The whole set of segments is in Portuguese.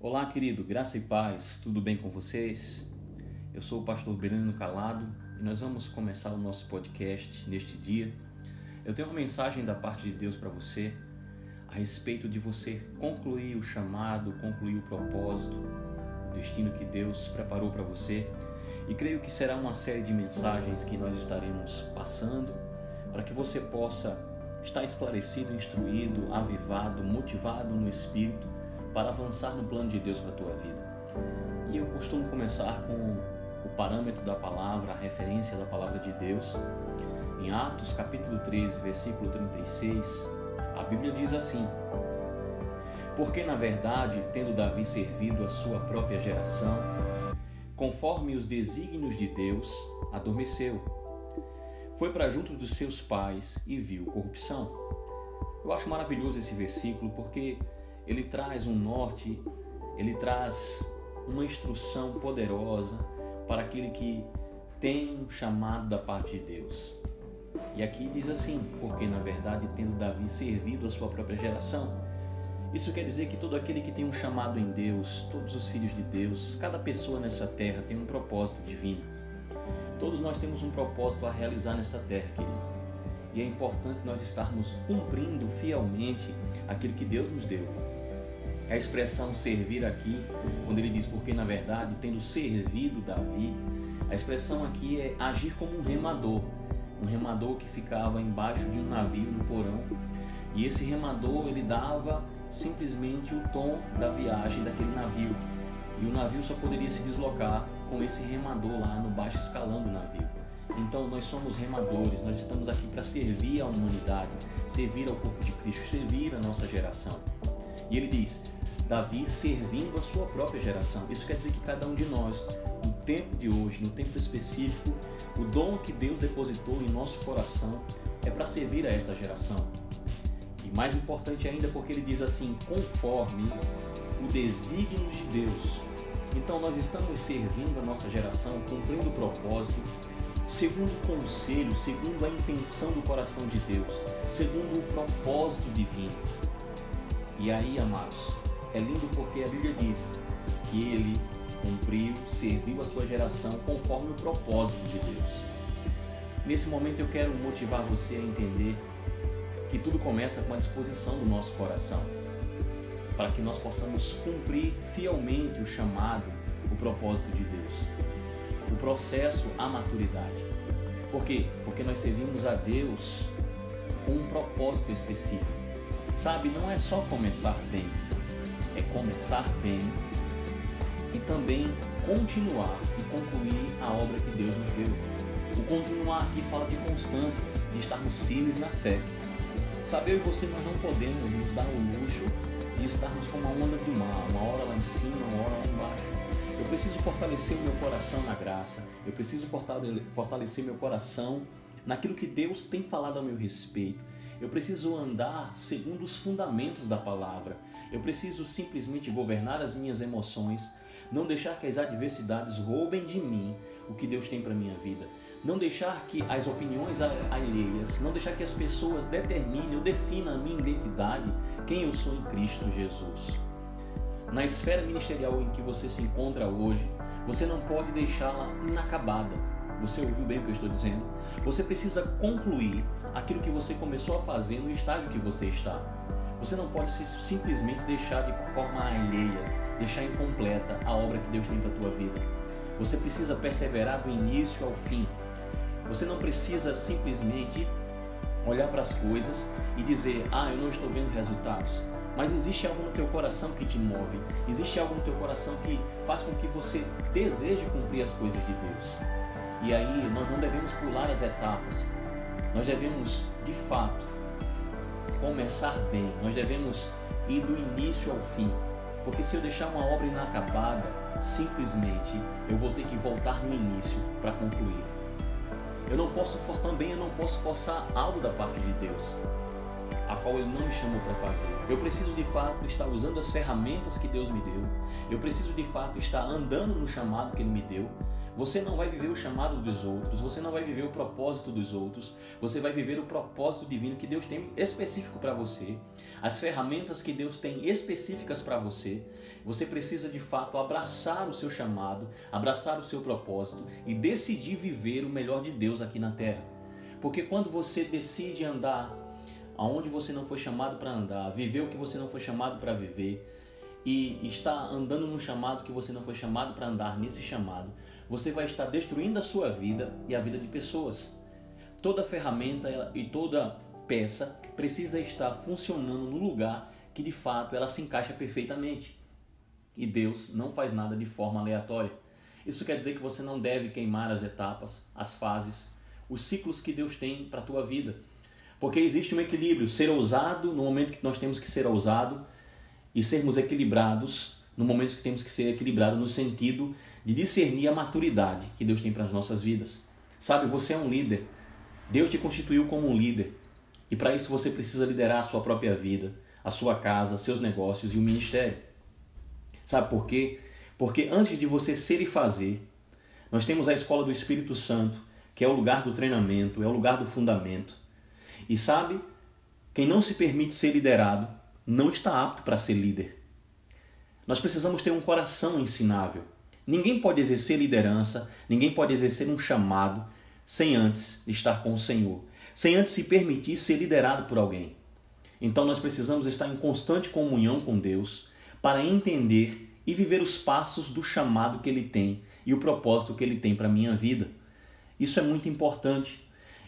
Olá, querido, graça e paz, tudo bem com vocês? Eu sou o pastor Breno Calado e nós vamos começar o nosso podcast neste dia. Eu tenho uma mensagem da parte de Deus para você a respeito de você concluir o chamado, concluir o propósito, o destino que Deus preparou para você. E creio que será uma série de mensagens que nós estaremos passando para que você possa estar esclarecido, instruído, avivado, motivado no espírito para avançar no plano de Deus para a tua vida. E eu costumo começar com o parâmetro da palavra, a referência da palavra de Deus. Em Atos capítulo 13, versículo 36, a Bíblia diz assim: Porque na verdade, tendo Davi servido a sua própria geração, conforme os desígnios de Deus, adormeceu. Foi para junto dos seus pais e viu corrupção. Eu acho maravilhoso esse versículo porque ele traz um norte, ele traz uma instrução poderosa para aquele que tem um chamado da parte de Deus. E aqui diz assim: porque na verdade, tendo Davi servido a sua própria geração, isso quer dizer que todo aquele que tem um chamado em Deus, todos os filhos de Deus, cada pessoa nessa terra tem um propósito divino. Todos nós temos um propósito a realizar nessa terra, querido. E é importante nós estarmos cumprindo fielmente aquilo que Deus nos deu. A expressão servir aqui, quando ele diz porque na verdade, tendo servido Davi, a expressão aqui é agir como um remador, um remador que ficava embaixo de um navio no porão, e esse remador ele dava simplesmente o tom da viagem daquele navio. E o navio só poderia se deslocar com esse remador lá no baixo escalão do navio. Então nós somos remadores, nós estamos aqui para servir a humanidade, servir ao corpo de Cristo, servir a nossa geração. E ele diz: Davi servindo a sua própria geração. Isso quer dizer que cada um de nós, no tempo de hoje, no tempo específico, o dom que Deus depositou em nosso coração é para servir a esta geração. E mais importante ainda, porque ele diz assim: conforme o desígnio de Deus. Então nós estamos servindo a nossa geração, cumprindo o propósito, segundo o conselho, segundo a intenção do coração de Deus, segundo o propósito divino. E aí, amados, é lindo porque a Bíblia diz que ele cumpriu, serviu a sua geração conforme o propósito de Deus. Nesse momento eu quero motivar você a entender que tudo começa com a disposição do nosso coração, para que nós possamos cumprir fielmente o chamado, o propósito de Deus. O processo, a maturidade. Por quê? Porque nós servimos a Deus com um propósito específico. Sabe, não é só começar bem, é começar bem e também continuar e concluir a obra que Deus nos deu. O continuar aqui fala de constâncias, de estarmos firmes na fé. Saber eu e você nós não podemos nos dar o luxo de estarmos como a onda do mar, uma hora lá em cima, uma hora lá embaixo. Eu preciso fortalecer o meu coração na graça, eu preciso fortalecer meu coração naquilo que Deus tem falado a meu respeito. Eu preciso andar segundo os fundamentos da palavra. Eu preciso simplesmente governar as minhas emoções, não deixar que as adversidades roubem de mim o que Deus tem para minha vida. Não deixar que as opiniões alheias, não deixar que as pessoas determinem ou definam a minha identidade, quem eu sou em Cristo Jesus. Na esfera ministerial em que você se encontra hoje, você não pode deixá-la inacabada. Você ouviu bem o que eu estou dizendo? Você precisa concluir aquilo que você começou a fazer no estágio que você está. Você não pode simplesmente deixar de forma alheia, deixar incompleta a obra que Deus tem para a tua vida. Você precisa perseverar do início ao fim. Você não precisa simplesmente olhar para as coisas e dizer: "Ah, eu não estou vendo resultados". Mas existe algo no teu coração que te move, existe algo no teu coração que faz com que você deseje cumprir as coisas de Deus. E aí nós não devemos pular as etapas. Nós devemos, de fato, começar bem. Nós devemos ir do início ao fim. Porque se eu deixar uma obra inacabada, simplesmente eu vou ter que voltar no início para concluir. Eu não posso também eu não posso forçar algo da parte de Deus, a qual ele não me chamou para fazer. Eu preciso de fato estar usando as ferramentas que Deus me deu. Eu preciso de fato estar andando no chamado que ele me deu você não vai viver o chamado dos outros, você não vai viver o propósito dos outros, você vai viver o propósito divino que Deus tem específico para você, as ferramentas que Deus tem específicas para você. Você precisa de fato abraçar o seu chamado, abraçar o seu propósito e decidir viver o melhor de Deus aqui na terra. Porque quando você decide andar aonde você não foi chamado para andar, viver o que você não foi chamado para viver e está andando num chamado que você não foi chamado para andar nesse chamado, você vai estar destruindo a sua vida e a vida de pessoas. Toda ferramenta e toda peça precisa estar funcionando no lugar que de fato ela se encaixa perfeitamente. E Deus não faz nada de forma aleatória. Isso quer dizer que você não deve queimar as etapas, as fases, os ciclos que Deus tem para a tua vida. Porque existe um equilíbrio, ser ousado no momento que nós temos que ser ousado e sermos equilibrados no momento que temos que ser equilibrados no sentido de discernir a maturidade que Deus tem para as nossas vidas. Sabe, você é um líder. Deus te constituiu como um líder. E para isso você precisa liderar a sua própria vida, a sua casa, seus negócios e o ministério. Sabe por quê? Porque antes de você ser e fazer, nós temos a escola do Espírito Santo, que é o lugar do treinamento, é o lugar do fundamento. E sabe, quem não se permite ser liderado não está apto para ser líder. Nós precisamos ter um coração ensinável. Ninguém pode exercer liderança, ninguém pode exercer um chamado sem antes estar com o Senhor, sem antes se permitir ser liderado por alguém. Então nós precisamos estar em constante comunhão com Deus para entender e viver os passos do chamado que Ele tem e o propósito que Ele tem para a minha vida. Isso é muito importante.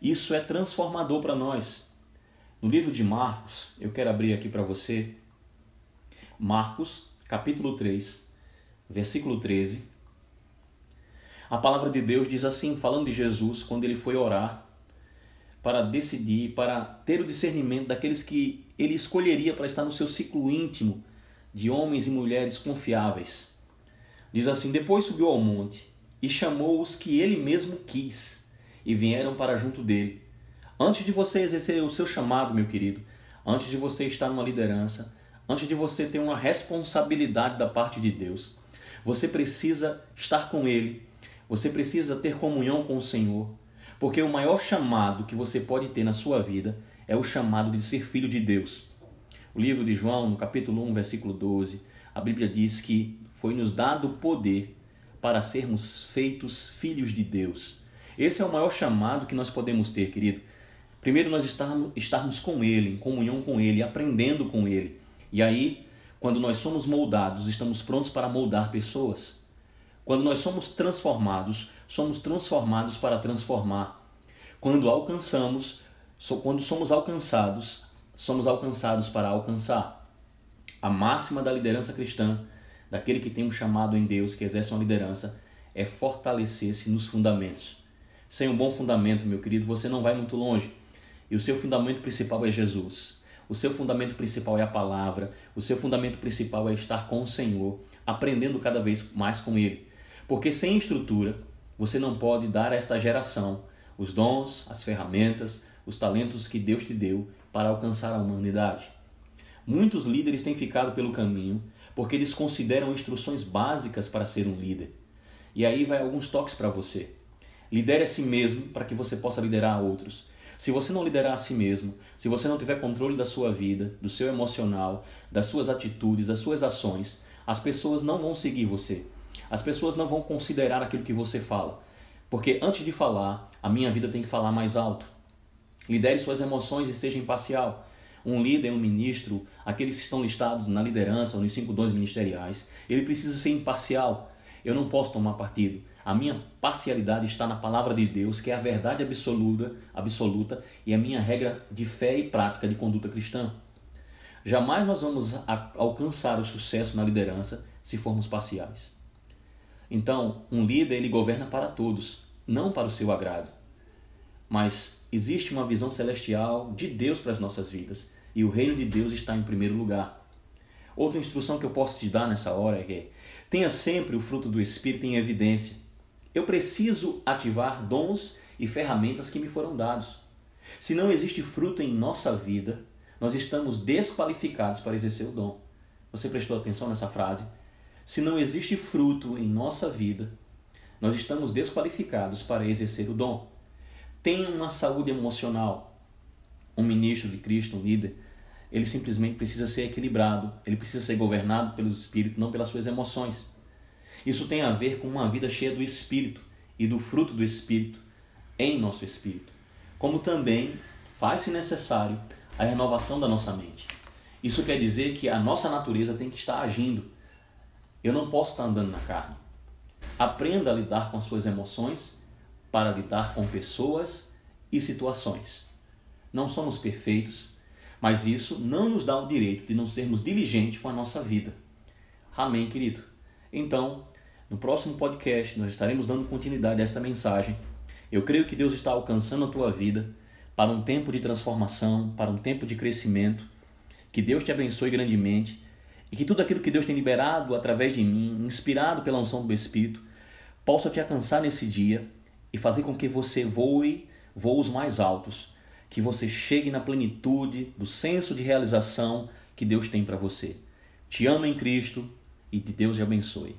Isso é transformador para nós. No livro de Marcos, eu quero abrir aqui para você. Marcos, capítulo 3, versículo 13. A palavra de Deus diz assim, falando de Jesus, quando ele foi orar para decidir, para ter o discernimento daqueles que ele escolheria para estar no seu ciclo íntimo de homens e mulheres confiáveis. Diz assim: Depois subiu ao monte e chamou os que ele mesmo quis e vieram para junto dele. Antes de você exercer o seu chamado, meu querido, antes de você estar numa liderança, antes de você ter uma responsabilidade da parte de Deus, você precisa estar com Ele, você precisa ter comunhão com o Senhor, porque o maior chamado que você pode ter na sua vida é o chamado de ser filho de Deus. O livro de João, no capítulo 1, versículo 12, a Bíblia diz que foi-nos dado o poder para sermos feitos filhos de Deus. Esse é o maior chamado que nós podemos ter, querido. Primeiro, nós estarmos, estarmos com Ele, em comunhão com Ele, aprendendo com Ele. E aí, quando nós somos moldados, estamos prontos para moldar pessoas. Quando nós somos transformados, somos transformados para transformar. Quando alcançamos, quando somos alcançados, somos alcançados para alcançar. A máxima da liderança cristã, daquele que tem um chamado em Deus, que exerce uma liderança, é fortalecer-se nos fundamentos. Sem um bom fundamento, meu querido, você não vai muito longe. E o seu fundamento principal é Jesus. O seu fundamento principal é a palavra. O seu fundamento principal é estar com o Senhor, aprendendo cada vez mais com Ele. Porque sem estrutura, você não pode dar a esta geração os dons, as ferramentas, os talentos que Deus te deu para alcançar a humanidade. Muitos líderes têm ficado pelo caminho porque eles consideram instruções básicas para ser um líder. E aí vai alguns toques para você. Lidere a si mesmo para que você possa liderar outros. Se você não liderar a si mesmo, se você não tiver controle da sua vida, do seu emocional, das suas atitudes, das suas ações, as pessoas não vão seguir você. As pessoas não vão considerar aquilo que você fala. Porque antes de falar, a minha vida tem que falar mais alto. Lidere suas emoções e seja imparcial. Um líder, um ministro, aqueles que estão listados na liderança ou nos cinco dons ministeriais, ele precisa ser imparcial. Eu não posso tomar partido. A minha parcialidade está na palavra de Deus, que é a verdade absoluta, absoluta e a minha regra de fé e prática de conduta cristã. Jamais nós vamos alcançar o sucesso na liderança se formos parciais. Então, um líder ele governa para todos, não para o seu agrado. Mas existe uma visão celestial de Deus para as nossas vidas e o reino de Deus está em primeiro lugar. Outra instrução que eu posso te dar nessa hora é que tenha sempre o fruto do Espírito em evidência. Eu preciso ativar dons e ferramentas que me foram dados. Se não existe fruto em nossa vida, nós estamos desqualificados para exercer o dom. Você prestou atenção nessa frase? Se não existe fruto em nossa vida, nós estamos desqualificados para exercer o dom. Tenha uma saúde emocional. Um ministro de Cristo, um líder, ele simplesmente precisa ser equilibrado, ele precisa ser governado pelo Espírito, não pelas suas emoções. Isso tem a ver com uma vida cheia do Espírito e do fruto do Espírito em nosso espírito. Como também faz-se necessário a renovação da nossa mente. Isso quer dizer que a nossa natureza tem que estar agindo. Eu não posso estar andando na carne. Aprenda a lidar com as suas emoções para lidar com pessoas e situações. Não somos perfeitos, mas isso não nos dá o direito de não sermos diligentes com a nossa vida. Amém, querido? Então, no próximo podcast, nós estaremos dando continuidade a esta mensagem. Eu creio que Deus está alcançando a tua vida para um tempo de transformação, para um tempo de crescimento. Que Deus te abençoe grandemente e que tudo aquilo que Deus tem liberado através de mim, inspirado pela unção do Espírito, possa te alcançar nesse dia e fazer com que você voe voos mais altos, que você chegue na plenitude do senso de realização que Deus tem para você. Te amo em Cristo e que Deus te abençoe.